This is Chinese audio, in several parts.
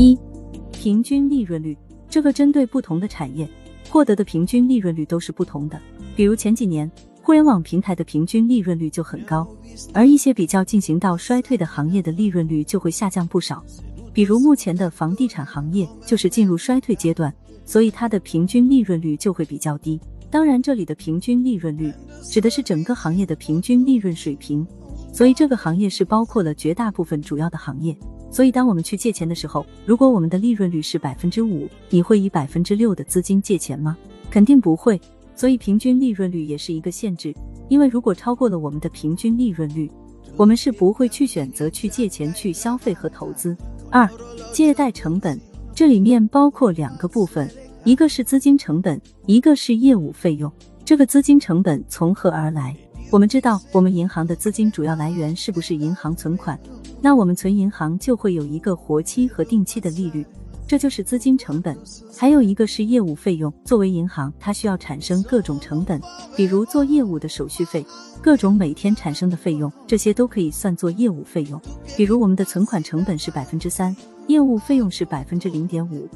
一、平均利润率，这个针对不同的产业获得的平均利润率都是不同的。比如前几年，互联网平台的平均利润率就很高，而一些比较进行到衰退的行业的利润率就会下降不少。比如目前的房地产行业就是进入衰退阶段，所以它的平均利润率就会比较低。当然，这里的平均利润率指的是整个行业的平均利润水平，所以这个行业是包括了绝大部分主要的行业。所以，当我们去借钱的时候，如果我们的利润率是百分之五，你会以百分之六的资金借钱吗？肯定不会。所以，平均利润率也是一个限制，因为如果超过了我们的平均利润率，我们是不会去选择去借钱去消费和投资。二、借贷成本，这里面包括两个部分。一个是资金成本，一个是业务费用。这个资金成本从何而来？我们知道，我们银行的资金主要来源是不是银行存款？那我们存银行就会有一个活期和定期的利率，这就是资金成本。还有一个是业务费用，作为银行，它需要产生各种成本，比如做业务的手续费，各种每天产生的费用，这些都可以算作业务费用。比如我们的存款成本是百分之三，业务费用是百分之零点五。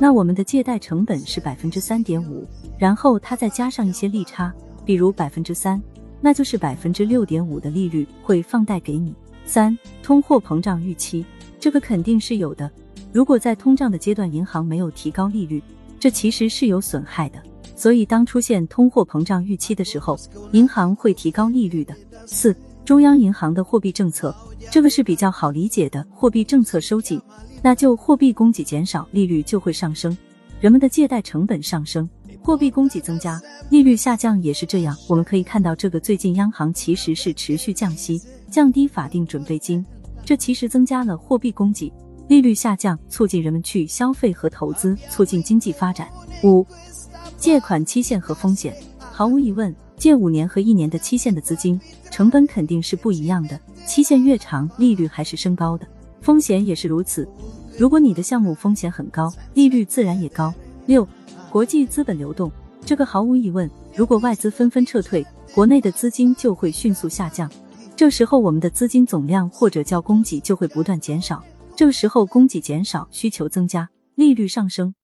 那我们的借贷成本是百分之三点五，然后它再加上一些利差，比如百分之三，那就是百分之六点五的利率会放贷给你。三、通货膨胀预期，这个肯定是有的。如果在通胀的阶段，银行没有提高利率，这其实是有损害的。所以当出现通货膨胀预期的时候，银行会提高利率的。四、中央银行的货币政策，这个是比较好理解的，货币政策收紧。那就货币供给减少，利率就会上升，人们的借贷成本上升，货币供给增加，利率下降也是这样。我们可以看到，这个最近央行其实是持续降息，降低法定准备金，这其实增加了货币供给，利率下降，促进人们去消费和投资，促进经济发展。五，借款期限和风险，毫无疑问，借五年和一年的期限的资金成本肯定是不一样的，期限越长，利率还是升高的。风险也是如此，如果你的项目风险很高，利率自然也高。六，国际资本流动，这个毫无疑问，如果外资纷纷撤退，国内的资金就会迅速下降，这时候我们的资金总量或者叫供给就会不断减少，这时候供给减少，需求增加，利率上升，